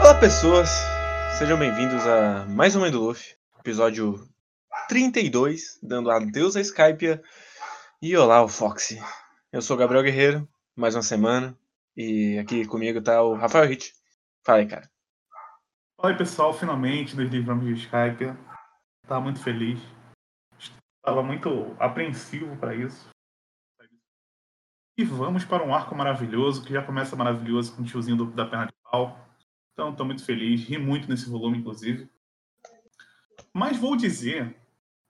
Olá, pessoas! Sejam bem-vindos a mais um Mãe do Luffy, episódio 32, dando adeus a Skype e olá, o Foxy. Eu sou o Gabriel Guerreiro, mais uma semana, e aqui comigo tá o Rafael Hit. Fala aí, cara. Oi, pessoal, finalmente nos livramos de Skype. Tava muito feliz. Estava muito apreensivo para isso. E vamos para um arco maravilhoso, que já começa maravilhoso com o tiozinho do, da perna de pau. Então, estou muito feliz, ri muito nesse volume, inclusive. Mas vou dizer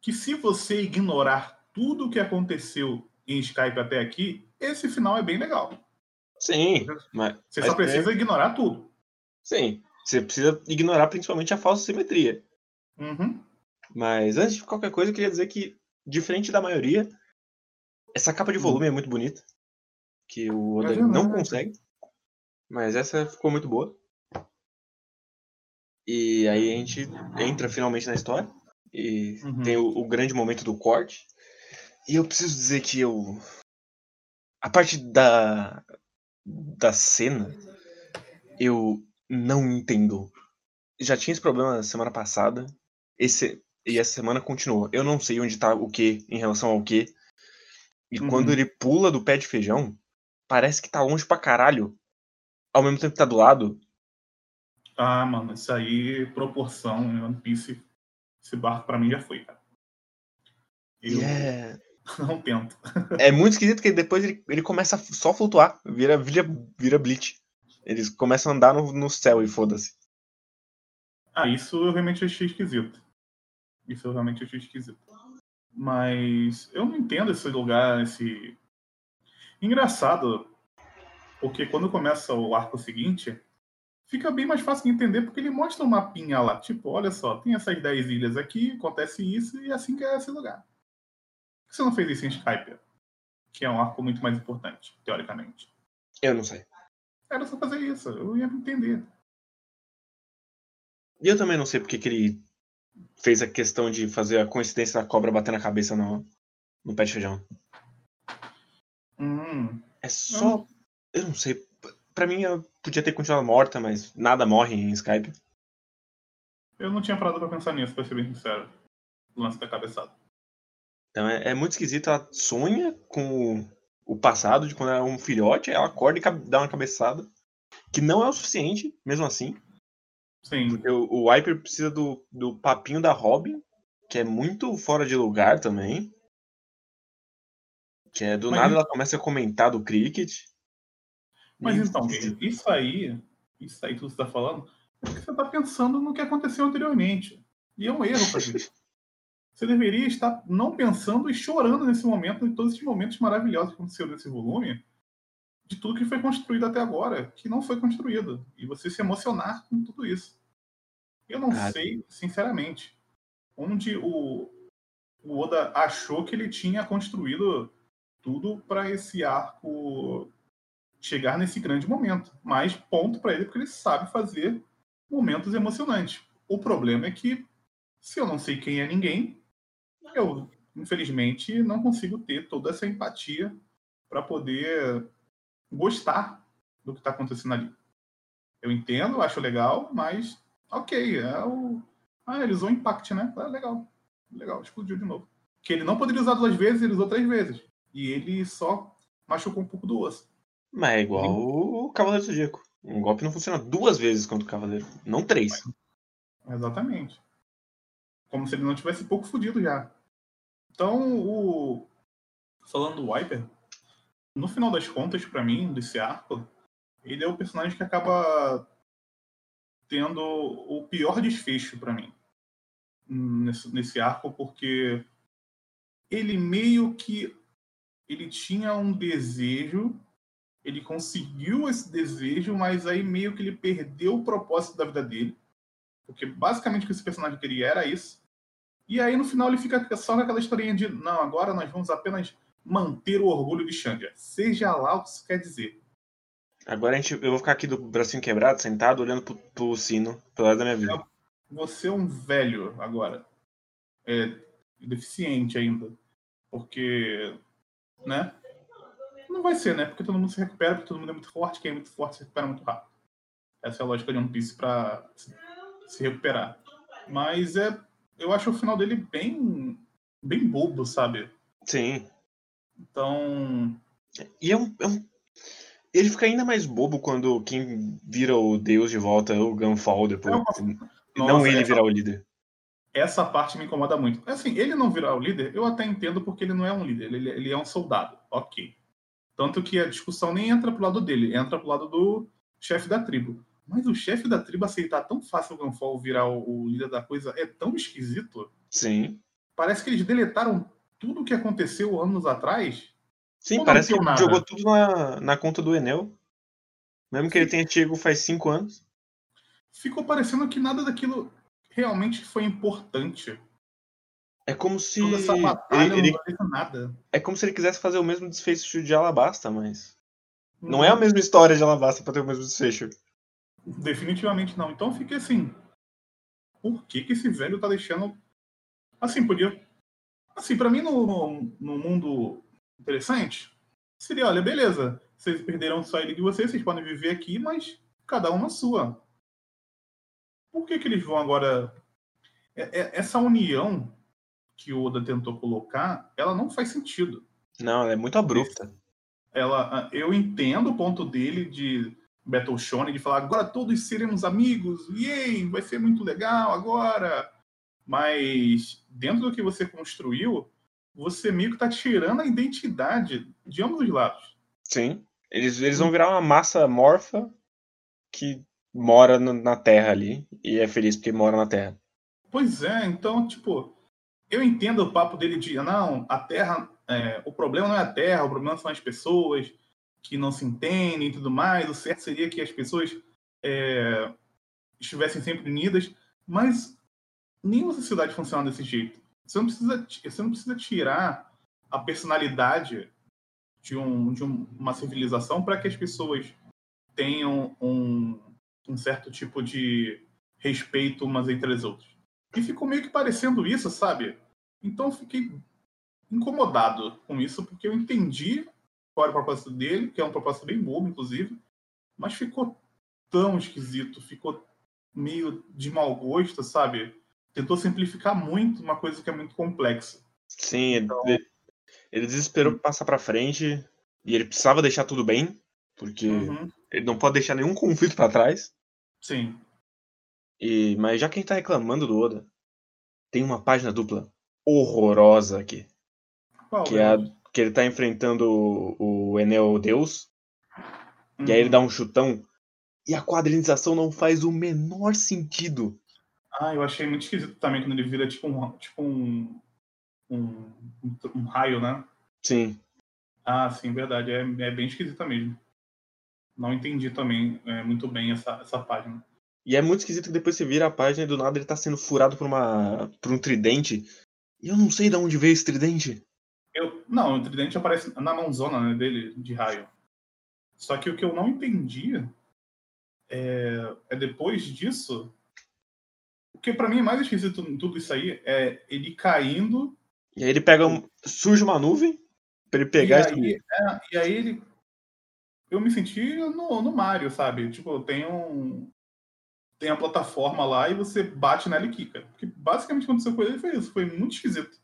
que se você ignorar tudo o que aconteceu em Skype até aqui, esse final é bem legal. Sim, mas. Você só mas precisa é- ignorar tudo. Sim, você precisa ignorar principalmente a falsa simetria. Uhum. Mas antes de qualquer coisa, eu queria dizer que, diferente da maioria, essa capa de volume é muito bonita. Que o Oda É verdade. não consegue. Mas essa ficou muito boa. E aí a gente entra finalmente na história. E Uhum. tem o, o grande momento do corte. E eu preciso dizer que eu. A parte da. da cena. Eu não entendo. Já tinha esse problema semana passada. Esse, e essa semana continuou. Eu não sei onde tá o que em relação ao que. E Uhum. quando ele pula do pé de feijão, parece que tá longe pra caralho. Ao mesmo tempo que tá do lado. Ah, mano, isso aí, proporção One Piece, esse barco pra mim já foi, cara. Eu é. não tento. É muito esquisito que depois ele, ele começa a só a flutuar. Vira, vira, vira Bleach. Eles começam a andar no, no céu e foda-se. Ah, isso eu realmente achei esquisito. Isso eu realmente achei esquisito. Mas eu não entendo esse lugar, esse. Engraçado, porque quando começa o arco seguinte, fica bem mais fácil de entender, porque ele mostra um mapinha lá. Tipo, olha só, tem essas 10 ilhas aqui, acontece isso, e é assim que é esse lugar. Por que você não fez isso em Skype? Que é um arco muito mais importante, teoricamente. Eu não sei. Era só fazer isso, eu ia entender. E eu também não sei porque que ele fez a questão de fazer a coincidência da cobra bater na cabeça no, no pé de feijão. Hum, É só. Eu não sei. Pra mim, eu podia ter continuado morta, mas nada morre em Skype. eu não tinha parado pra pensar nisso, pra ser bem sincero. O lance da cabeçada. Então é, é muito esquisito. Ela sonha com o, o passado de quando era um filhote, ela acorda e dá uma cabeçada. Que não é o suficiente, mesmo assim. Sim. Porque o, o Wiper precisa do, do papinho da Robin, que é muito fora de lugar também. Que é do Mas nada ela começa a comentar do cricket. Mas então, isso aí, isso aí que você tá falando, é porque você tá pensando no que aconteceu anteriormente. E é um erro fazer isso. Você deveria estar não pensando e chorando nesse momento, em todos esses momentos maravilhosos que aconteceram nesse volume, de tudo que foi construído até agora, que não foi construído. E você se emocionar com tudo isso. Eu não Ah. sei, sinceramente, onde o, o Oda achou que ele tinha construído tudo para esse arco chegar nesse grande momento. Mas ponto para ele, porque ele sabe fazer momentos emocionantes. O problema é que, se eu não sei quem é ninguém, eu, infelizmente, não consigo ter toda essa empatia para poder gostar do que está acontecendo ali. Eu entendo, acho legal, mas ok, é o. Ah, ele usou Impact, né? Ah, legal. Legal, explodiu de novo. Que ele não poderia usar duas vezes, ele usou três vezes. E ele só machucou um pouco do osso. Mas é igual o Cavaleiro Zodíaco. Um golpe não funciona duas vezes contra o Cavaleiro, não três. Exatamente. Como se ele não tivesse pouco fudido já. Então, o. Falando do Wiper, no final das contas, pra mim, desse arco, ele é o personagem que acaba tendo o pior desfecho pra mim nesse, nesse arco, porque ele meio que ele tinha um desejo, ele conseguiu esse desejo, mas aí meio que ele perdeu o propósito da vida dele. Porque basicamente o que esse personagem queria era isso. E aí no final ele fica só com aquela historinha de não, agora nós vamos apenas manter o orgulho de Xandia. Seja lá o que isso quer dizer. Agora a gente, eu vou ficar aqui do bracinho quebrado, sentado, olhando pro, pro sino, pelo lado da minha vida. Você é um velho agora. É deficiente ainda. Porque, né? Não vai ser, né? Porque todo mundo se recupera, porque todo mundo é muito forte, quem é muito forte se recupera muito rápido. Essa é a lógica de One Piece pra se recuperar. Mas é, eu acho o final dele bem, bem bobo, sabe? Sim. Então. E é um, é um, Ele fica ainda mais bobo quando quem vira o Deus de volta é o Gunfall depois. Não, não ele virar o líder. Essa parte me incomoda muito. Assim, ele não virar o líder, eu até entendo porque ele não é um líder, ele, ele é um soldado. Ok. Tanto que a discussão nem entra pro lado dele, entra pro lado do chefe da tribo. Mas o chefe da tribo aceitar tão fácil o Gunfall virar o, o, líder da coisa é tão esquisito. Sim. Parece que eles deletaram tudo o que aconteceu anos atrás. Sim, parece que nada. jogou tudo na, na conta do Enel. Mesmo que Sim. ele tenha chegado faz cinco anos. Ficou parecendo que nada daquilo realmente foi importante. É como se. Toda essa batalha ele, ele... não nada. É como se ele quisesse fazer o mesmo desfecho de Alabasta, mas. Não, não é a mesma história de Alabasta para ter o mesmo desfecho. Definitivamente não. Então fiquei assim. Por que, que esse velho tá deixando. Assim, podia. Assim, para mim, no, no mundo interessante, seria: olha, beleza, vocês perderam só ele de vocês, vocês podem viver aqui, mas cada um na sua. Por que, que eles vão agora. É, é, essa união que o Oda tentou colocar, ela não faz sentido. Não, ela é muito abrupta. Ela, eu entendo o ponto dele de Battle Shonen de falar agora todos seremos amigos, yay, vai ser muito legal agora. Mas dentro do que você construiu, você meio que tá tirando a identidade de ambos os lados. Sim. Eles, eles vão virar uma massa morfa que mora na Terra ali e é feliz porque mora na Terra. Pois é, então, tipo, eu entendo o papo dele de não, a Terra, é, o problema não é a Terra, o problema são as pessoas, que não se entendem e tudo mais. O certo seria que as pessoas é, estivessem sempre unidas, mas nenhuma sociedade funciona desse jeito. Você não precisa, você não precisa tirar a personalidade de, um, de um, uma civilização para que as pessoas tenham um, um certo tipo de respeito umas entre as outras. E ficou meio que parecendo isso, sabe? Então eu fiquei incomodado com isso, porque eu entendi qual era o propósito dele, que é um propósito bem bobo, inclusive, mas ficou tão esquisito, ficou meio de mau gosto, sabe? Tentou simplificar muito uma coisa que é muito complexa. Sim, então... ele, ele desesperou passar para frente e ele precisava deixar tudo bem, porque uhum. ele não pode deixar nenhum conflito para trás. Sim. E, mas já quem tá reclamando do Oda, tem uma página dupla horrorosa aqui. Qual que é a, que ele tá enfrentando o, o Enel Deus. Uhum. E aí ele dá um chutão. E a quadrinização não faz o menor sentido. Ah, eu achei muito esquisito também quando ele vira tipo um, tipo um, um, um, um raio, né? Sim. Ah, sim, verdade. É, é bem esquisito mesmo. Não entendi também é, muito bem essa, essa página. E é muito esquisito que depois você vira a página e do nada ele tá sendo furado por, uma, por um tridente. E eu não sei de onde veio esse tridente. Eu, não, o tridente aparece na mãozona né, dele, de raio. Só que o que eu não entendi é, é depois disso. O que para mim é mais esquisito em tudo isso aí é ele caindo. E aí ele pega. Um, surge uma nuvem pra ele pegar e aí, é, e aí ele. Eu me senti no, no Mario, sabe? Tipo, tem um. Tem a plataforma lá e você bate nela e quica. Porque basicamente aconteceu com ele foi isso. Foi muito esquisito.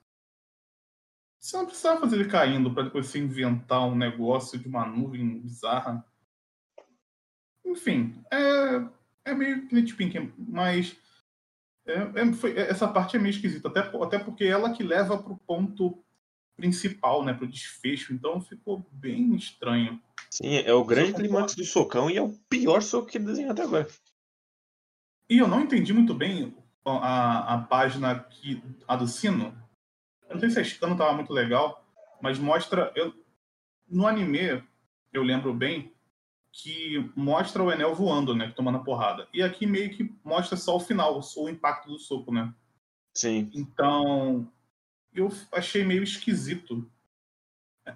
Você não precisava fazer ele caindo para depois você inventar um negócio de uma nuvem bizarra. Enfim, é, é meio nitpicking, mas é, é, foi, essa parte é meio esquisita, até, até porque é ela que leva para o ponto principal, né, para o desfecho, então ficou bem estranho. Sim, é o grande clímax do socão e é o pior soco que ele desenhou até agora. E eu não entendi muito bem a, a página que, a do sino, eu não sei se a Chicano tava muito legal, mas mostra. Eu, no anime, eu lembro bem que mostra o Enel voando, né? Tomando a porrada. E aqui meio que mostra só o final, o impacto do soco, né? Sim. Então, eu achei meio esquisito.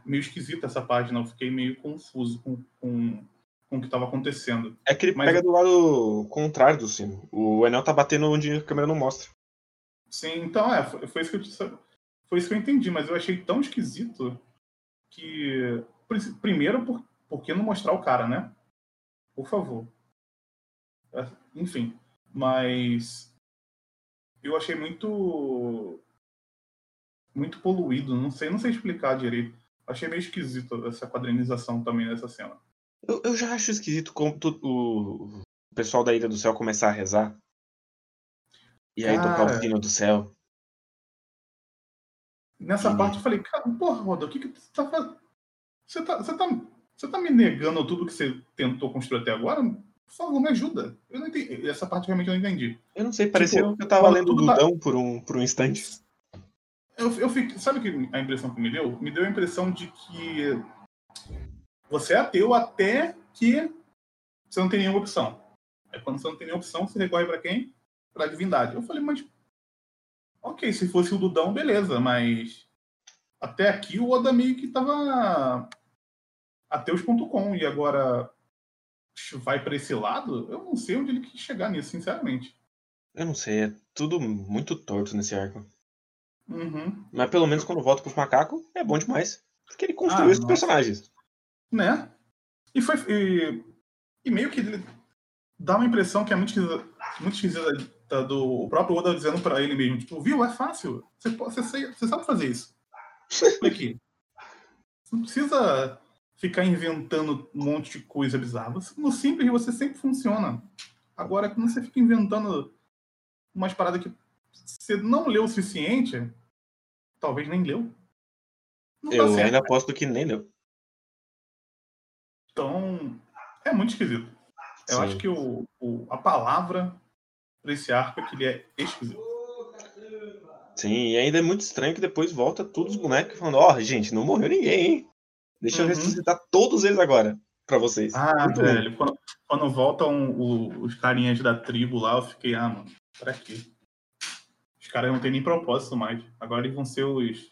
Meio esquisita essa página. Eu fiquei meio confuso com, com, com o que estava acontecendo. É que ele Mas... pega do lado contrário do sino. O Enel tá batendo onde a câmera não mostra. Sim, então é, foi, foi isso que eu foi isso que eu entendi, mas eu achei tão esquisito que Primeiro, por, por que não mostrar o cara, né? Por favor. É, enfim. Mas eu achei muito muito poluído, não sei, não sei explicar direito. Achei meio esquisito essa quadrinização também nessa cena. Eu, eu já acho esquisito como tu, o, pessoal da Ilha do Céu começar a rezar. E aí tocar o sino do céu. Nessa e... parte eu falei, cara, porra, Roda, o que, que você tá fazendo? Você tá, você, tá, você tá me negando tudo que você tentou construir até agora? Por favor, me ajuda. Eu não entendi. Essa parte realmente eu não entendi. Eu não sei, pareceu tipo, que eu tava lendo o Dudão tá... por, um, por um instante. Eu, eu sabe que a impressão que me deu? Me deu a impressão de que você é ateu até que você não tem nenhuma opção. Aí quando você não tem nenhuma opção, você recorre para quem? Para a divindade. Eu falei, mas ok, se fosse o Dudão, beleza, mas até aqui o Oda meio que tava ateus.com e agora vai para esse lado, eu não sei onde ele quis chegar nisso, sinceramente. Eu não sei, é tudo muito torto nesse arco. Uhum. Mas pelo menos quando volta pros macacos, é bom demais. Porque ele construiu ah, esses personagens. Né? E foi. E, e, meio que ele dá uma impressão que é muito esquisita, muito esquisita do próprio Oda dizendo para ele mesmo, tipo, viu, é fácil. Você, você, você sabe fazer isso. Aqui. Você não precisa ficar inventando um monte de coisa bizarra. No simples você sempre funciona. Agora, quando você fica inventando umas paradas que você não leu o suficiente, talvez nem leu. Não Eu ainda aposto que nem leu. Então, é muito esquisito. Eu Sim. acho que o, o, a palavra para esse arco é que ele é esquisito. Sim, e ainda é muito estranho que depois volta todos os bonecos falando, ó, oh, gente, não morreu ninguém, hein? Deixa uhum. eu ressuscitar todos eles agora para vocês. Ah, muito velho, quando, quando, voltam os carinhas da tribo lá, eu fiquei, ah, mano, pra quê? Os caras não têm nem propósito mais. Agora eles vão ser os,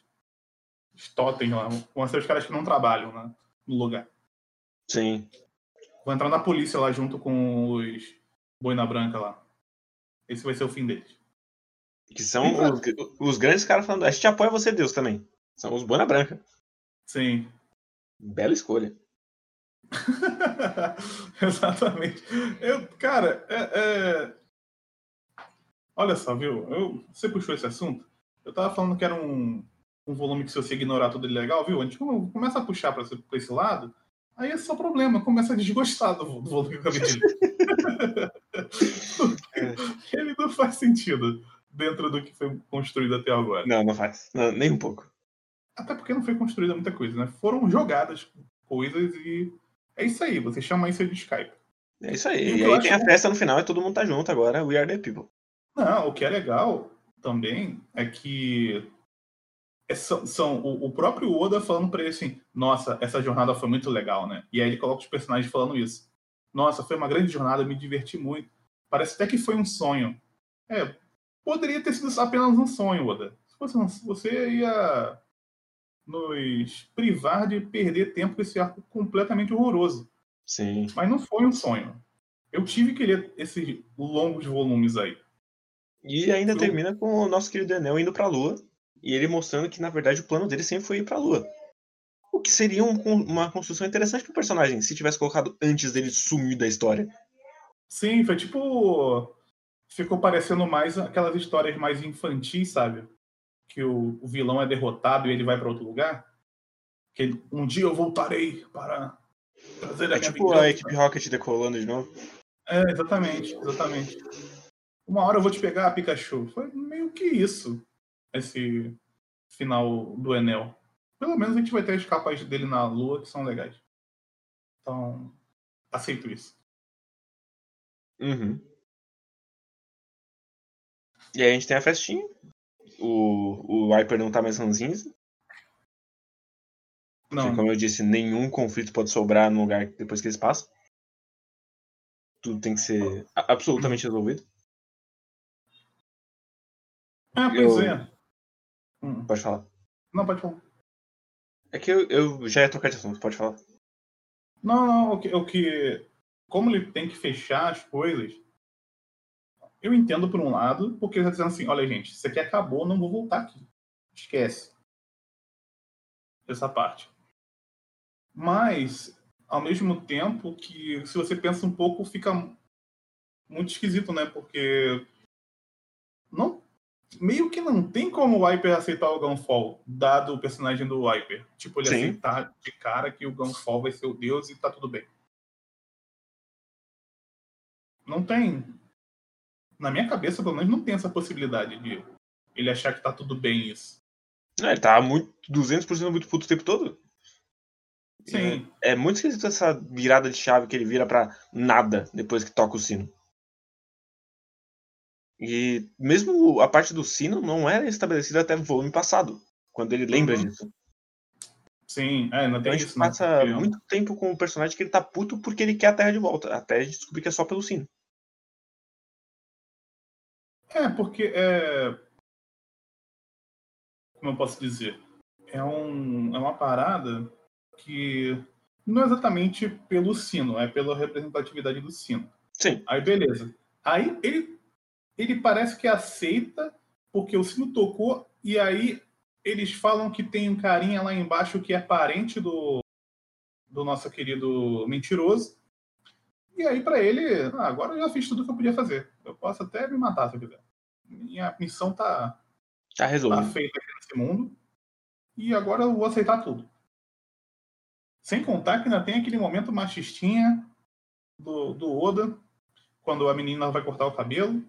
os totens lá, vão ser os caras que não trabalham né, no lugar. Sim. Vou entrar na polícia lá junto com os boina branca lá. Esse vai ser o fim deles. Que são os, os, grandes caras falando, a gente apoia você, Deus, também. São os boina branca. Sim. Bela escolha. Exatamente. Eu, cara, é, é... olha só, viu? Eu, você puxou esse assunto. Eu tava falando que era um, um volume que se você ignorar tudo é legal, viu? A gente começa a puxar para esse lado, aí é só problema, começa a desgostar do, do volume que eu acabei de Ele não faz sentido dentro do que foi construído até agora. Não, não faz. Não, nem um pouco. Até porque não foi construída muita coisa, né? Foram jogadas coisas e é isso aí. Você chama isso de Skype. É isso aí. E, e aí tem a festa no final e todo mundo tá junto agora. We are the people. Não, o que é legal também é que é, são, são o, o, próprio Oda falando para ele assim: Nossa, essa jornada foi muito legal, né? E aí ele coloca os personagens falando isso. Nossa, foi uma grande jornada, me diverti muito. Parece até que foi um sonho. É, poderia ter sido apenas um sonho, Oda. Se fosse um, você ia nos privar de perder tempo com esse arco completamente horroroso. Sim. Mas não foi um sonho. Eu tive que ler esses longos volumes aí. E ainda termina com o nosso querido Enel indo pra Lua. E ele mostrando que, na verdade, o plano dele sempre foi ir pra Lua. O que seria um, uma construção interessante pro personagem, se tivesse colocado antes dele sumir da história. Sim, foi tipo. Ficou parecendo mais aquelas histórias mais infantis, sabe? que o, o vilão é derrotado e ele vai para outro lugar? Que um dia eu voltarei para trazer a é tipo vingança. a equipe Rocket decolando de novo. É, exatamente, exatamente. Uma hora eu vou te pegar, Pikachu. Foi meio que isso, esse final do Enel. Pelo menos a gente vai ter as capas dele na Lua que são legais. Então, aceito isso. Uhum. E aí a gente tem a festinha o, o Viper não tá mais ranzinza. Não. Porque, como eu disse, nenhum conflito pode sobrar no lugar depois que eles passam. Tudo tem que ser absolutamente resolvido. Ah, pois eu... é. Hum. Pode falar. Não, pode falar. É que eu, eu já ia trocar de assunto, pode falar. Não, não, o que, o que. Como ele tem que fechar as coisas, eu entendo por um lado, porque ele está dizendo assim: olha, gente, isso aqui acabou, não vou voltar aqui. Esquece. Essa parte. Mas, ao mesmo tempo que, se você pensa um pouco, fica muito esquisito, né? Porque não meio que não tem como o Viper aceitar o Gunfall, dado o personagem do Viper. Tipo, ele Sim. aceitar de cara que o Gunfall vai ser o deus e tá tudo bem. Não tem. Na minha cabeça, pelo menos, não tem essa possibilidade de ele achar que tá tudo bem isso. É, ele tá muito, 200% muito puto o tempo todo. Sim. É, é muito esquisito essa virada de chave que ele vira pra nada depois que toca o sino. E mesmo a parte do sino não era estabelecida até o volume passado, quando ele lembra uhum. disso. Sim, é, não tem então, isso. A gente passa né? muito tempo com o personagem que ele tá puto porque ele quer a Terra de volta, até a gente descobrir que é só pelo sino. É, porque é... Como eu posso dizer? É, um, é uma parada que não é exatamente pelo sino, é pela representatividade do sino. Sim. Aí, beleza. Aí ele ele parece que aceita porque o sino tocou e aí eles falam que tem um carinha lá embaixo que é parente do, do nosso querido mentiroso. E aí para ele, ah, agora eu já fiz tudo que eu podia fazer. Eu posso até me matar se eu quiser. Minha missão tá tá resolvida. Tá feita aqui nesse mundo. E agora eu vou aceitar tudo. Sem contar que ainda tem aquele momento machistinha do, do Oda, quando a menina vai cortar o cabelo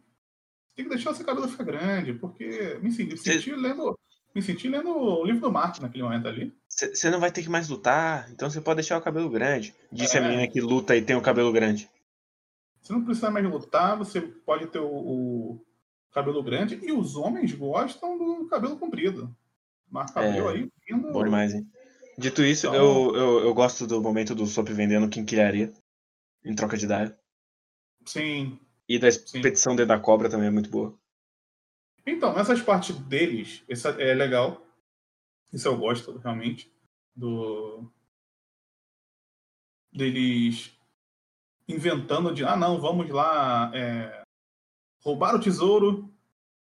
tem que deixar esse cabelo ficar grande, porque me senti, me senti lendo. Me senti lendo o livro do Martin naquele momento ali. Você não vai ter que mais lutar, então você pode deixar o cabelo grande. Disse é. a menina que luta e tem o cabelo grande. Você não precisa mais lutar, você pode ter o, o cabelo grande. E os homens gostam do cabelo comprido. Marca cabelo é, aí, lindo. Bom demais, hein? Dito isso, então... eu, eu, eu gosto do momento do Sop vendendo quinquilharia em troca de Daio. Sim, e da expedição dentro da cobra também é muito boa. Então, essas partes deles, essa é legal. Isso eu gosto realmente. Do. Deles inventando de ah não, vamos lá é... roubar o tesouro.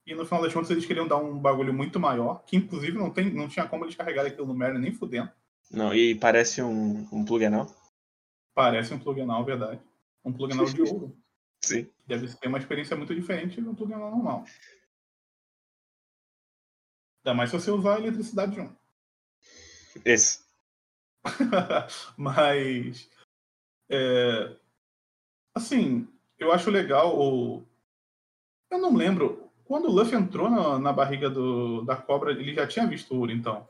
E no final das contas eles queriam dar um bagulho muito maior, que inclusive não, tem, não tinha como eles carregarem aquilo no Merlin nem fudendo. Não, e parece um, um plug anal. Parece um plug anal, verdade. Um plug anal de ouro. Sim. Deve ser uma experiência muito diferente do plugin normal. Ainda mais se você usar a eletricidade junto. Esse. Mas. É, assim, eu acho legal. O, eu não lembro. Quando o Luffy entrou na, na barriga do, da cobra, ele já tinha visto o ouro, então.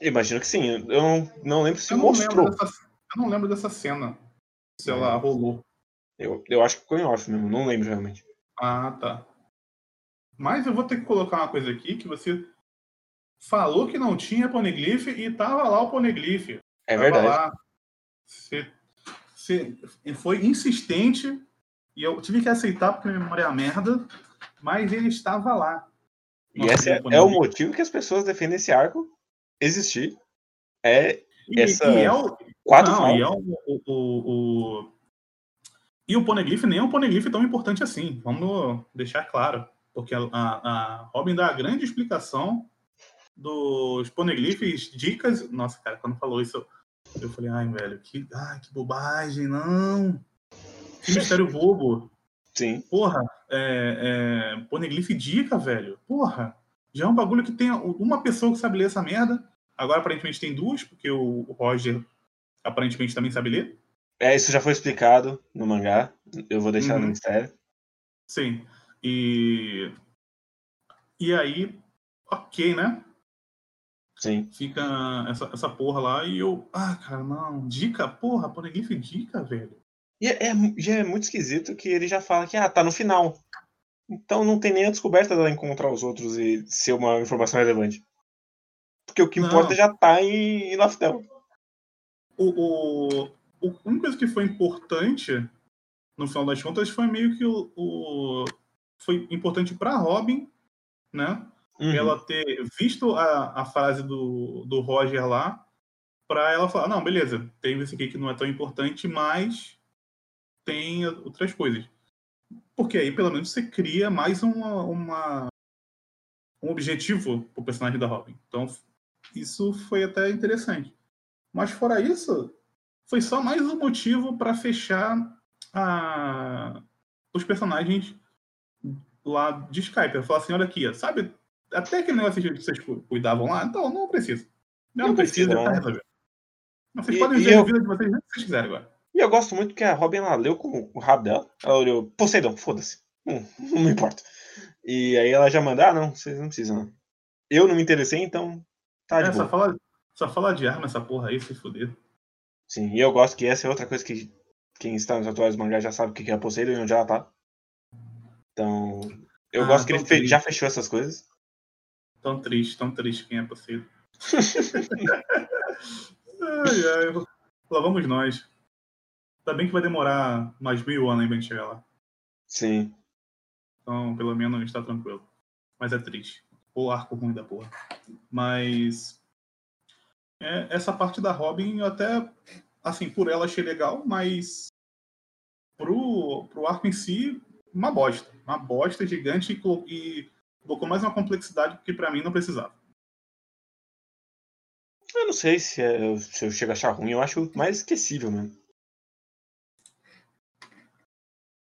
Imagino que sim. Eu não, não lembro se eu mostrou. Não dessa, eu não lembro dessa cena. Se ela rolou. Eu, eu acho que ficou em off mesmo, não lembro realmente. Ah, tá. Mas eu vou ter que colocar uma coisa aqui que você falou que não tinha poneglyph e tava lá o poneglyph. É tava verdade. Lá. Você, você foi insistente e eu tive que aceitar porque minha memória é a merda, mas ele estava lá. E esse é, é, o motivo que as pessoas defendem esse arco existir. É e, essa e é o, quatro não, é o, o, o e o Poneglyph nem é um Poneglyph tão importante assim, vamos deixar claro. Porque a, a Robin dá a grande explicação dos Poneglyphs, dicas. Nossa, cara, quando falou isso, eu falei, ai, velho, que, ai, que bobagem, não. Que mistério bobo. Sim. Porra, é, é, Poneglyph dica, velho. Porra, já é um bagulho que tem uma pessoa que sabe ler essa merda. Agora, aparentemente, tem duas, porque o Roger aparentemente também sabe ler. É, isso já foi explicado no mangá. Eu vou deixar uhum. no mistério. Sim. E. E aí, ok, né? Sim. Fica essa, essa porra lá e eu. Ah, cara, não. Dica, porra, Poneglyph dica, velho. E é, é, é muito esquisito que ele já fala que, ah, tá no final. Então não tem nem a descoberta dela encontrar os outros e ser uma informação relevante. Porque o que não. importa já tá em, em Laftel. O, o, a única coisa que foi importante, no final das contas, foi meio que o. o foi importante para Robin, né? Uhum. Ela ter visto a, a frase do, do Roger lá, para ela falar: não, beleza, tem esse aqui que não é tão importante, mas tem outras coisas. Porque aí, pelo menos, você cria mais uma, uma um objetivo para o personagem da Robin. Então, isso foi até interessante. Mas fora isso, foi só mais um motivo para fechar a... os personagens lá de Skype. Eu falar assim, olha aqui, sabe? Até aquele negócio que vocês cuidavam lá, então não precisa. Não, não precisa, precisa tá resolvido. Vocês e, podem viver eu... a vida de vocês se vocês quiserem agora. E eu gosto muito que a Robin ela leu com o rabo dela. Ela olhou, Poseidon, foda-se. Hum, não importa. E aí ela já manda, ah, não, vocês não precisam. Não. Eu não me interessei, então tá de é, boa. Só fala, só fala de arma essa porra aí, se fuder. Sim, e eu gosto que essa é outra coisa que quem está nos atuais mangás já sabe o que é Poseidon e onde ela tá. Então, eu ah, gosto que ele já fechou essas coisas. Tão triste, tão triste quem é Poseidon. ai, ai, lá vamos nós. Tá bem que vai demorar mais mil anos aí pra gente chegar lá. Sim. Então, pelo menos está tranquilo. Mas é triste. O arco ruim da porra. Mas. É, essa parte da Robin, eu até. Assim, por ela achei legal, mas. Pro, pro arco em si, uma bosta. Uma bosta gigante e, e colocou mais uma complexidade que para mim não precisava. Eu não sei se, é, se eu chego a achar ruim, eu acho mais esquecível mesmo.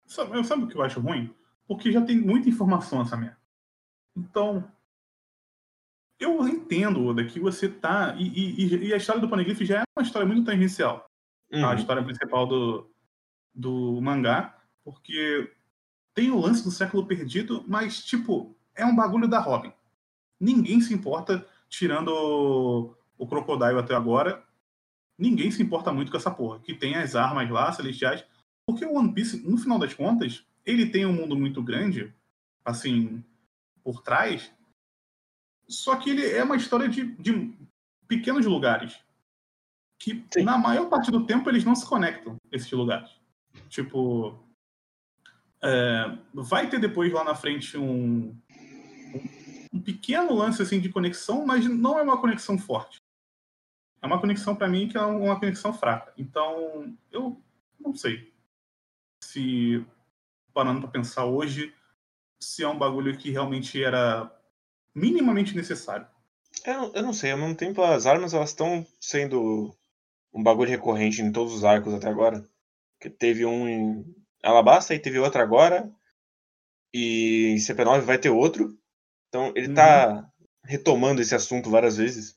Sabe, sabe o que eu acho ruim? Porque já tem muita informação essa merda. Então, eu entendo, Oda, que você tá. E, e, e, a história do Poneglyph já é uma história muito tangencial. Uhum. A história principal do, do mangá. Porque tem o lance do século perdido, mas, tipo, é um bagulho da Robin. Ninguém se importa, tirando o, o Crocodile até agora. Ninguém se importa muito com essa porra. Que tem as armas lá, celestiais. Porque o One Piece, no final das contas, ele tem um mundo muito grande, assim, por trás, só que ele é uma história de, de pequenos lugares. Que Sim. na maior parte do tempo eles não se conectam, esses lugares. Tipo. É, vai ter depois lá na frente um, um pequeno lance assim de conexão, mas não é uma conexão forte. É uma conexão para mim que é uma conexão fraca. Então, eu não sei se parando para pensar hoje, se é um bagulho que realmente era minimamente necessário. Eu, eu não sei, ao mesmo tempo as armas elas estão sendo um bagulho recorrente em todos os arcos até agora. Que teve um em Alabasta e teve outro agora. E em CP9 vai ter outro. Então ele tá uhum. tá retomando esse assunto várias vezes.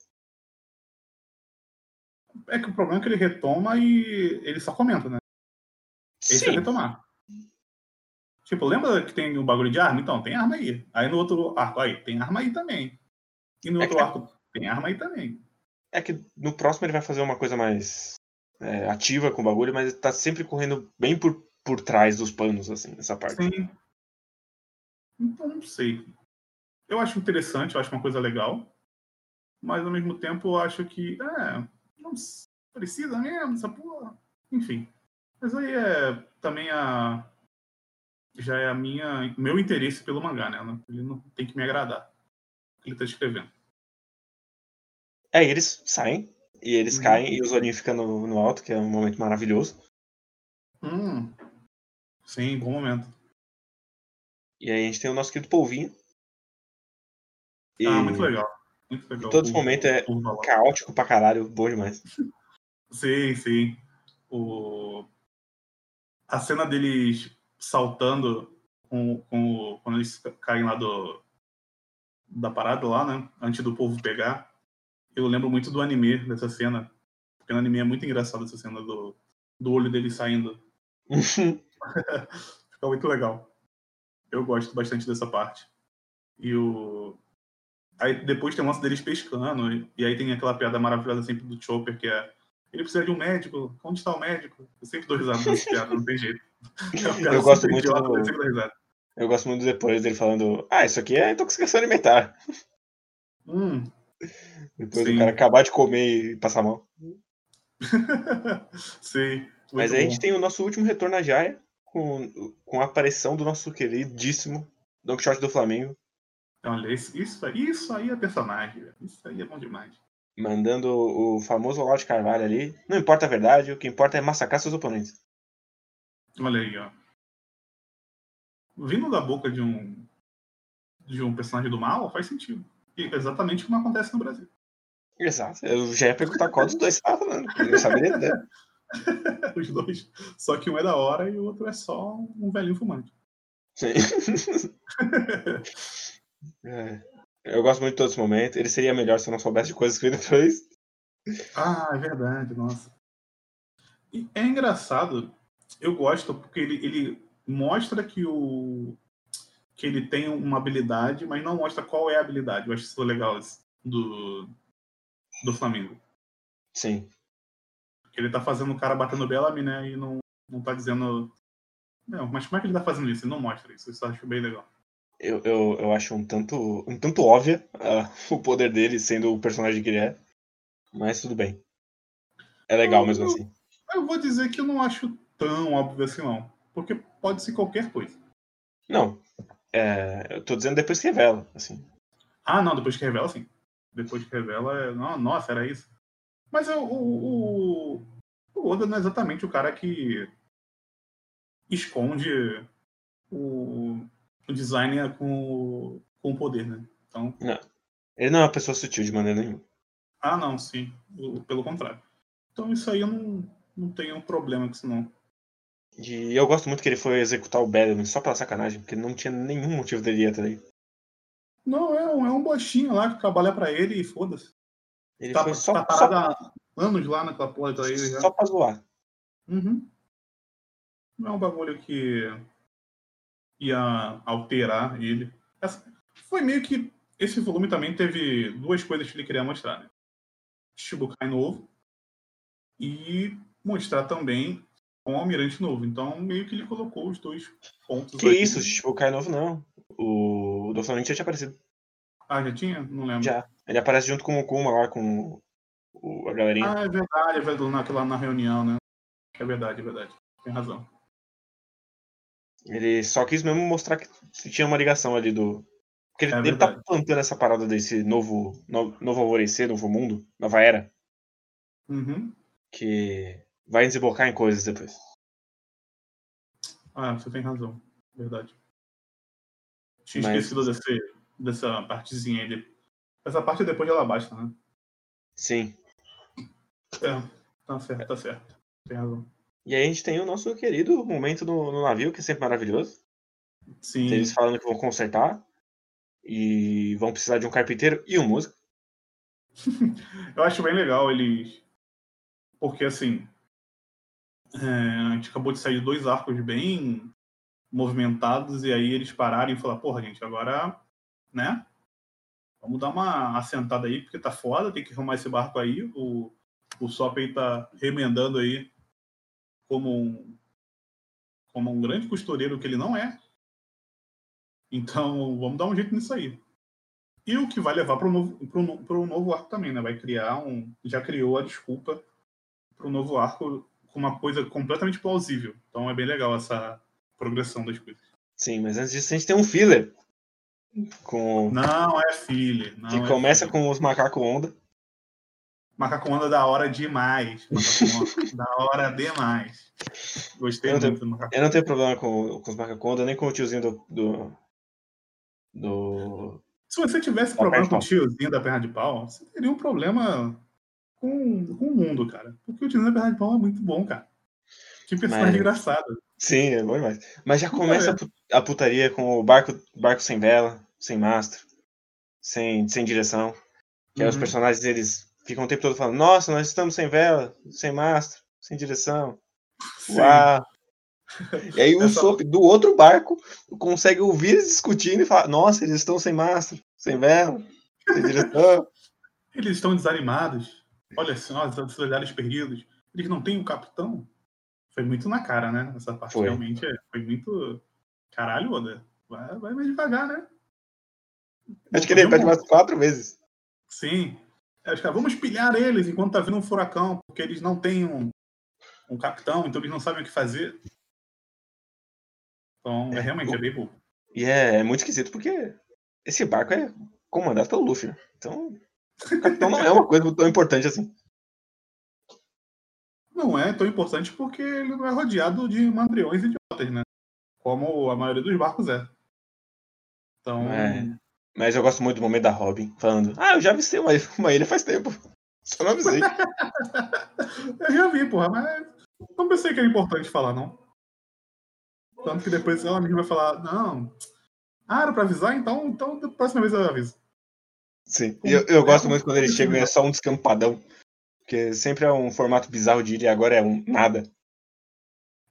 É que o problema é que ele retoma e ele só comenta, né? Esse Sim. é retomar. Tipo, lembra que tem o um bagulho de arma? Então, tem arma aí. Aí no outro arco, aí, tem arma aí também. E no é outro que... arco, tem arma aí também. É que no próximo ele vai fazer uma coisa mais é, ativa com o bagulho, mas tá sempre correndo bem por, por trás dos panos, assim, essa parte. Sim. Então, não sei. Eu acho interessante, eu acho uma coisa legal. Mas ao mesmo tempo eu acho que, é, não precisa mesmo, essa porra. Enfim. Mas aí é também a já é a minha meu interesse pelo mangá, né? Ele não tem que me agradar. Ele tá escrevendo. É, eles saem e eles uhum. caem e os olhinhos ficam no, no, alto, que é um momento maravilhoso. Hum. Sim, bom momento. E aí a gente tem o nosso querido polvinho. E... Ah, muito legal. Muito legal. E todo esse momento é caótico pra caralho, bom demais. sim, sim. O... A cena deles saltando com, com, quando eles caem lá do, da parada lá, né? Antes do povo pegar. Eu lembro muito do anime dessa cena. Porque no anime é muito engraçado essa cena do, do olho dele saindo. Fica muito legal. Eu gosto bastante dessa parte. E o. Aí depois tem o lance deles pescando, e aí tem aquela piada maravilhosa sempre do Chopper, que é ele precisa de um médico. Onde está o médico? Eu sempre dou risada nessa piada, não tem jeito. É eu gosto muito idiota, do... Eu gosto muito depois dele falando, ah, isso aqui é intoxicação alimentar. Hum. Depois Sim. do cara acabar de comer e passar mal. Sim. Mas aí a gente tem o nosso último retorno à Jaya, com, com a aparição do nosso queridíssimo Don Quixote do Flamengo. Olha, isso, isso, isso aí é personagem. Isso aí é bom demais mandando o famoso Olavo de Carvalho ali. Não importa a verdade, o que importa é massacrar seus oponentes. Olha aí, ó. Vindo da boca de um de um personagem do mal, faz sentido. E é exatamente como acontece no Brasil. Exato. Eu já ia perguntar qual dos dois você tava falando. Eu saberia né? Os dois. Só que um é da hora e o outro é só um velhinho fumante. Sim. é. Eu gosto muito de todo esse momento. Ele seria melhor se eu não soubesse de coisas que ele fez. Ah, é verdade, nossa. E é engraçado. Eu gosto porque ele, ele mostra que o que ele tem uma habilidade, mas não mostra qual é a habilidade. Eu acho isso legal do, do Flamengo. Sim. Porque ele tá fazendo o cara batendo Bellamy, né? E não, não tá dizendo. Não, mas como é que ele tá fazendo isso? Ele não mostra isso. Isso eu acho bem legal. Eu, eu, eu acho um tanto, um tanto óbvio uh, o poder dele sendo o personagem que ele é. Mas tudo bem. É legal eu, mesmo assim. Eu vou dizer que eu não acho tão óbvio assim, não. Porque pode ser qualquer coisa. Não. É, eu tô dizendo depois que revela, assim. Ah, não, depois que revela, sim. Depois que revela, é... nossa, era isso. Mas o, o, o Oda não é exatamente o cara que esconde o, o design com, com o poder, né? Então... Não. Ele não é uma pessoa sutil de maneira nenhuma. Ah, não, sim. Pelo contrário. Então isso aí eu não, não tenho problema com isso, não. E eu gosto muito que ele foi executar o Bellamy só pela sacanagem, porque não tinha nenhum motivo dele ir até aí. Não, é um, é um bochinho lá que trabalha pra ele e foda-se. Ele tá, foi só, tá parado só... há anos lá naquela porra pra ele já. Só pra zoar. Uhum. Não é um bagulho que ia alterar ele. Essa... Foi meio que. Esse volume também teve duas coisas que ele queria mostrar, né? Shibukai novo e mostrar também o Almirante novo. Então, meio que ele colocou os dois pontos. Que aqui. isso, Shibukai novo não. O, o do já tinha aparecido. Ah, já tinha? Não lembro. Já. Ele aparece junto com o Kuma lá, com o, a galerinha. Ah, é verdade, é verdade, naquela, na reunião, né? É verdade, é verdade. Tem razão. Ele só quis mesmo mostrar que tinha uma ligação ali do. Porque ele, é ele tá plantando essa parada desse novo, novo, novo alvorecer, novo mundo, nova era. Uhum. Que vai desembocar em coisas depois. Ah, você tem razão. Verdade. Tinha Mas... esquecido desse, dessa partezinha aí. Essa parte depois ela basta, né? Sim. É, tá certo, tá certo. Tem razão. E aí a gente tem o nosso querido momento no, no navio, que é sempre maravilhoso. Sim. Eles falando que vão consertar. E vão precisar de um carpinteiro e um músico. Eu acho bem legal eles. Porque assim. É, a gente acabou de sair de dois arcos bem movimentados, e aí eles pararam e falaram, porra, gente, agora, né? Vamos dar uma assentada aí, porque tá foda, tem que arrumar esse barco aí. O, o Sop aí tá remendando aí como um, como um grande costureiro que ele não é. Então, vamos dar um jeito nisso aí. E o que vai levar para o novo, pro, pro novo arco também, né? Vai criar um. Já criou a desculpa para o novo arco com uma coisa completamente plausível. Então é bem legal essa progressão das coisas. Sim, mas antes disso a gente tem um filler. Com... Não é filler. Não que é começa filler. com os macacos onda. Macaco onda da hora demais. da hora demais. Gostei eu muito tenho, do macaco. Eu não tenho problema com, com os macacos onda, nem com o tiozinho do. do, do... Se você tivesse problema com o tiozinho da perna de pau, você teria um problema com, com o mundo, cara. Porque o tiozinho da perna de pau é muito bom, cara. Que personagem Mas... engraçado. Sim, é bom demais. Mas já começa é. a putaria com o barco, barco sem vela, sem mastro, sem, sem direção. Que uhum. aí os personagens eles ficam o tempo todo falando: Nossa, nós estamos sem vela, sem mastro, sem direção. Sim. Uau! E aí o Essa... Sop do outro barco consegue ouvir eles discutindo e falar: Nossa, eles estão sem mastro, sem vela, sem direção. Eles estão desanimados. Olha só, os olhares perdidos. Eles não têm um capitão foi muito na cara, né? Essa parte foi. realmente é, foi muito. Caralho, Oda. Vai, vai mais devagar, né? Acho que ele repete mais quatro vezes. Sim. Que ah, vamos pilhar eles enquanto tá vindo um furacão, porque eles não têm um, um capitão, então eles não sabem o que fazer. Então, é, é realmente, é bem burro. E é, é, muito esquisito, porque esse barco é comandado pelo Luffy. Então, o capitão não é uma coisa tão importante assim não é tão importante porque ele não é rodeado de mandriões idiotas, né? Como a maioria dos barcos é. Então, é. Mas eu gosto muito do momento da Robin falando: Ah, eu já avistei uma, uma ilha faz tempo. Só não avisei. eu já vi, porra, mas não pensei que era importante falar, não. Tanto que depois ela mesma vai falar: Não, ah, era pra avisar? Então, então da próxima vez eu aviso. Sim, eu, eu gosto muito quando eles chegam e é só um descampadão. Porque sempre é um formato bizarro de ilha e agora é um nada.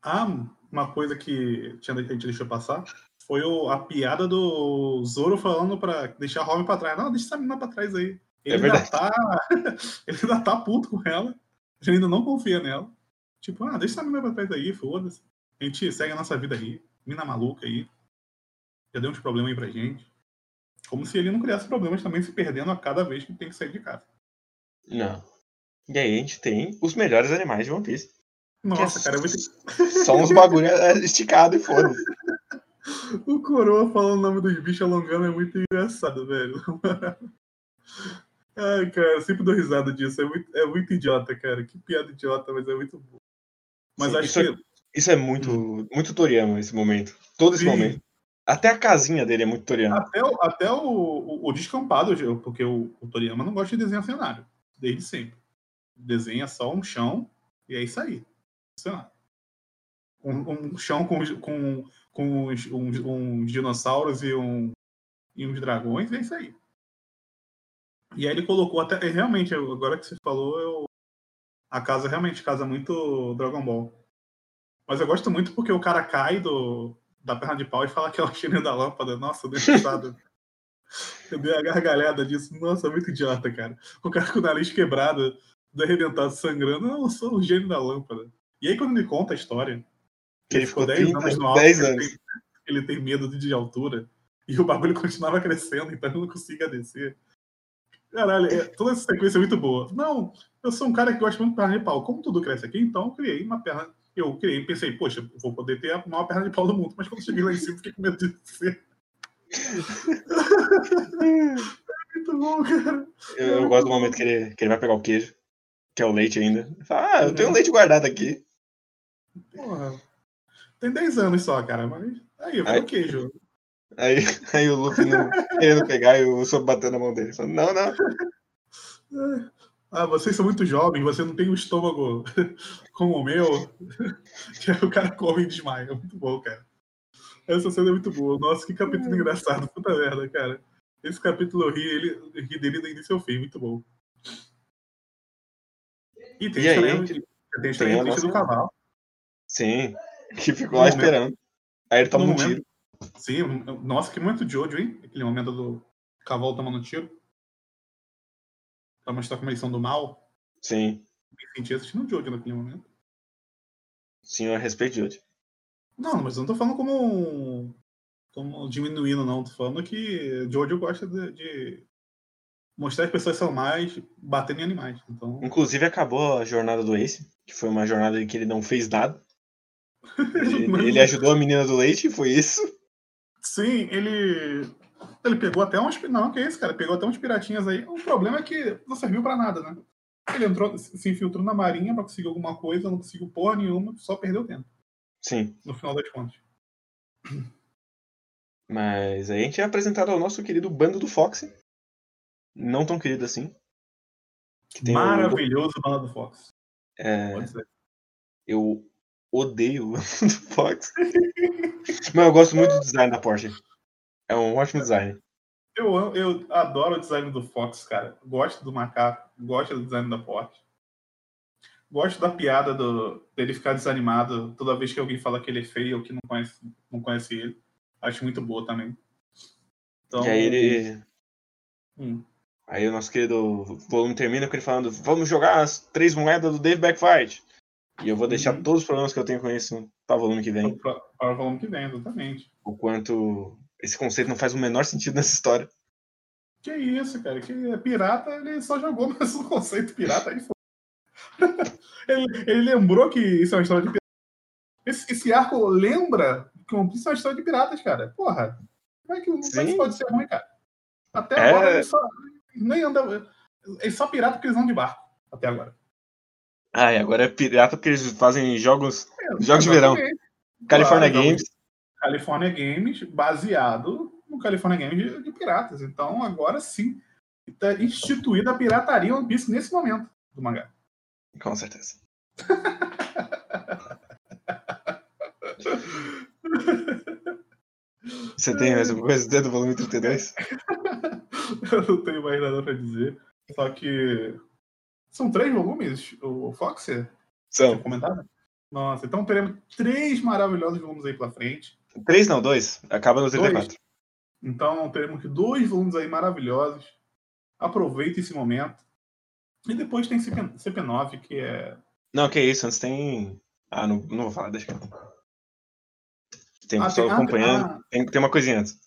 Ah, uma coisa que a gente deixou passar foi o, a piada do Zoro falando pra deixar a Robin pra trás. Não, deixa essa menina pra trás aí. Ele, é ainda, tá, ele ainda tá puto com ela. Ele ainda não confia nela. Tipo, ah, deixa essa menina pra trás aí, foda-se. A gente segue a nossa vida aí. Mina maluca aí. Já deu uns problemas aí pra gente. Como se ele não criasse problemas também se perdendo a cada vez que tem que sair de casa. Não. E aí a gente tem os melhores animais de One Piece. Nossa, é cara, eu vou ter... Só uns bagulho esticado e foda. O coroa falando o nome dos bichos alongando é muito engraçado, velho. Ai, cara, sempre dou risada disso. É muito, é muito idiota, cara. Que piada idiota, mas é muito bom. Mas Sim, acho isso, é que. Isso é muito, muito Toriyama, esse momento. Todo esse Sim. momento. Até a casinha dele é muito Toriyama. Até o, até o, o, o descampado, porque o, o, Toriyama não gosta de desenhar cenário. Desde sempre. Desenha só um chão e é isso aí. Cenário. Um, um chão com, com, com uns, uns, uns, dinossauros e, um, e uns dragões, e é isso aí. E aí ele colocou até. Realmente, agora que você falou, eu, a casa realmente casa muito Dragon Ball. Mas eu gosto muito porque o cara cai do, da perna de pau e fala que é o gênio da lâmpada. Nossa, dei Eu dei a gargalhada disso. Nossa, muito idiota, cara. O cara com o nariz quebrado, arrebentado, sangrando. Não, eu sou o gênio da lâmpada. E aí, quando ele conta a história, ele, ficou 10 anos no alto, 10 anos. Ele, tem, ele tem medo de altura. E o bagulho continuava crescendo, então ele não conseguia descer. Caralho, é, toda essa sequência é muito boa. Não, eu sou um cara que gosta muito de perna de pau. Como tudo cresce aqui, então eu criei uma perna eu criei, pensei, poxa, vou poder ter a maior perna de pau do mundo, mas quando cheguei lá em cima, fiquei com medo de ser. é muito bom, cara. Eu, eu gosto do momento que ele, que ele vai pegar o queijo, que é o leite ainda. Fala, ah, eu tenho um leite guardado aqui. Porra. Tem 10 anos só, cara, mas. Aí, eu o queijo. Aí, aí o Luffy não querendo pegar e o Usopp batendo na mão dele. Falando, não, não. Ah, vocês são muito jovens, você não tem um estômago como o meu. que o cara come e desmaia. É muito bom, cara. Essa cena é muito boa. Nossa, que capítulo é. engraçado. Puta merda, cara. Esse capítulo eu ri, ele, ri dele do início ao fim. Muito bom. E tem, e aí, tem, tem, tem a nossa... do cavalo. Sim, que ficou no lá momento... esperando. Aí ele toma no um momento... tiro. Sim, nossa, que momento de ódio, hein? Aquele momento do cavalo tomando tiro pra mostrar como eles são do mal. Sim. Me senti assistindo o Jojo naquele momento. Sim, eu respeito Jojo. Não, mas eu não tô falando como, como diminuindo, não. Tô falando que Jojo gosta de, de mostrar as pessoas são mais batendo em animais. Então... Inclusive acabou a jornada do Ace, que foi uma jornada em que ele não fez nada. Ele, ele ajudou a menina do leite e foi isso. Sim, ele ele pegou até uns. Não, que é isso, cara? Pegou até uns piratinhas aí. O problema é que não serviu para nada, né? Ele entrou, se infiltrou na marinha para conseguir alguma coisa, não conseguiu porra nenhuma, só perdeu tempo. Sim. No final das contas. Mas aí a gente é apresentado ao nosso querido bando do Fox. Não tão querido assim. Maravilhoso o bando do Fox. É... Eu odeio o do Fox. Mas eu gosto muito do design da Porsche. É um ótimo design. Eu, eu adoro o design do Fox, cara. Gosto do macaco, gosto do design da Porsche. Gosto da piada do, dele ficar desanimado toda vez que alguém fala que ele é feio ou que não conhece, não conhece ele. Acho muito boa também. Então, e aí ele. Hum. Aí o nosso querido volume termina com ele falando: vamos jogar as três moedas do Dave Backfight. E eu vou deixar uhum. todos os problemas que eu tenho com isso para o volume que vem. Para o volume que vem, exatamente. O quanto esse conceito não faz o menor sentido nessa história. Que isso, cara? Que é pirata, ele só jogou mais um conceito pirata aí. ele, ele lembrou que isso é uma história de pirata. Esse, esse arco lembra que isso é uma história de piratas, cara. Porra. Como é que, como é pode ser ruim, cara? Até é... agora ele só, nem anda. Ele só pirata porque eles andam de barco. Até agora. Ah, e agora é pirata porque eles fazem jogos, é, jogos de verão. California claro, Games. California Games, baseado no California Games de, de piratas. Então, agora sim, está instituída a pirataria One Piece nesse momento do mangá. Com certeza. Você tem mais alguma coisa dizer do volume 32? Eu não tenho mais nada pra dizer. Só que. São três volumes, o Foxer? São. Comentado? Nossa, então teremos três maravilhosos volumes aí pela frente. Três não, dois. Acaba no 34. Dois. Então teremos dois volumes aí maravilhosos. Aproveite esse momento. E depois tem CP, CP9, que é. Não, que isso, antes tem. Ah, não, não vou falar, deixa que Tem um Ah, pessoal tem- ah, acompanhando. ah. Tem, tem uma coisinha antes.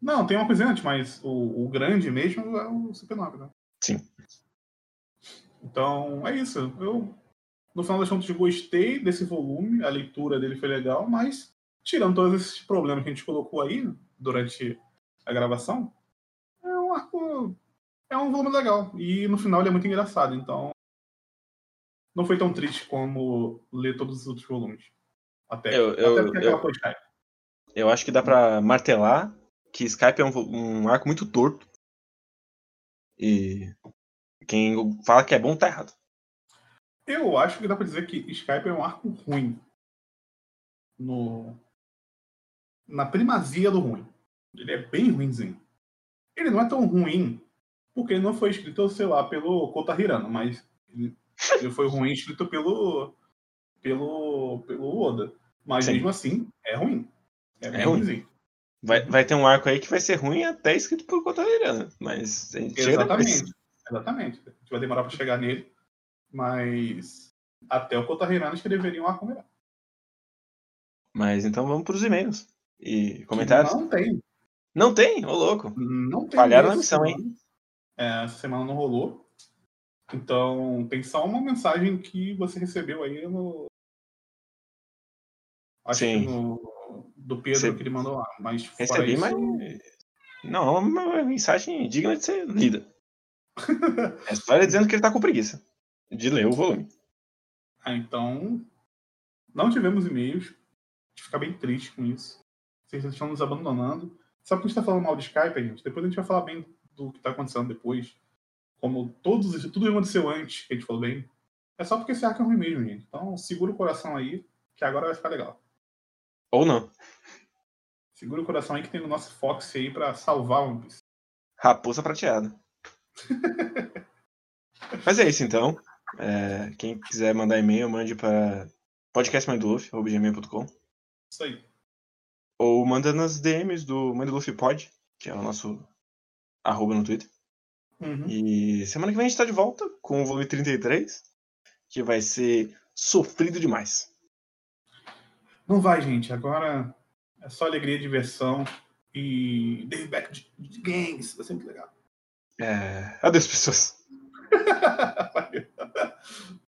Não, tem uma coisa antes, mas o, o grande mesmo é o CP9, né? Sim. Então, é isso. Eu, no final das contas, gostei desse volume, a leitura dele foi legal, mas, tirando todos esses problemas que a gente colocou aí durante a gravação, é um arco. É um volume legal. E no final ele é muito engraçado, então. Não foi tão triste como ler todos os outros volumes. Até, Eu- eu- até porque aquela eu- postagem. Eu acho que dá pra martelar que Skype é um, um arco muito torto. E quem fala que é bom tá errado. Eu acho que dá pra dizer que Skype é um arco ruim. No... Na primazia do ruim. Ele é bem ruimzinho. Ele não é tão ruim porque ele não foi escrito, sei lá, pelo Kota Hirano, mas ele, ele foi ruim escrito pelo, pelo, pelo Oda. Mas Sim. mesmo assim, é ruim. É, bem ruim. ruimzinho. Vai, vai ter um arco aí que vai ser ruim até escrito por Cotadeirana. Mas a gente. Exatamente. Exatamente. A gente vai demorar pra chegar nele, mas até o Kota Hirano escreveria um arco melhor. Mas então vamos pros e-mails. E comentários. Não tem. Não tem, ô louco. Não tem. Falharam na missão, hein? É, essa semana não rolou. Então, tem só uma mensagem que você recebeu aí no. Acho Sim. que no. Do Pedro que ele mandou lá. Mas Recebi, isso, mas. Não, é uma mensagem digna de ser lida. É só ele dizendo que ele tá com preguiça de ler o volume. Ah, então. Não tivemos e-mails. A gente fica bem triste com isso. Vocês estão nos abandonando. Sabe que a gente tá falando mal de Skype, gente? Depois a gente vai falar bem do que tá acontecendo depois. Como todos, tudo aconteceu antes, que a gente falou bem. É só porque esse arco é ruim mesmo, gente. Então segura o coração aí, que agora vai ficar legal. Ou não. Segura o coração aí que tem o nosso Fox aí pra salvar o One Piece. Raposa prateada. Mas é isso então. É, quem quiser mandar e-mail, mande para podcastmãedoluff.gmail.com Isso aí. ou manda nas DMs do Luffy Pod, que é o nosso arroba no Twitter. Uhum. E semana que vem a gente tá de volta com o volume 33, que vai ser sofrido demais. Não vai, gente. Agora é só alegria, diversão e Dave Back de, de gangs. Vai ser muito legal. É... Adeus, pessoas. Valeu.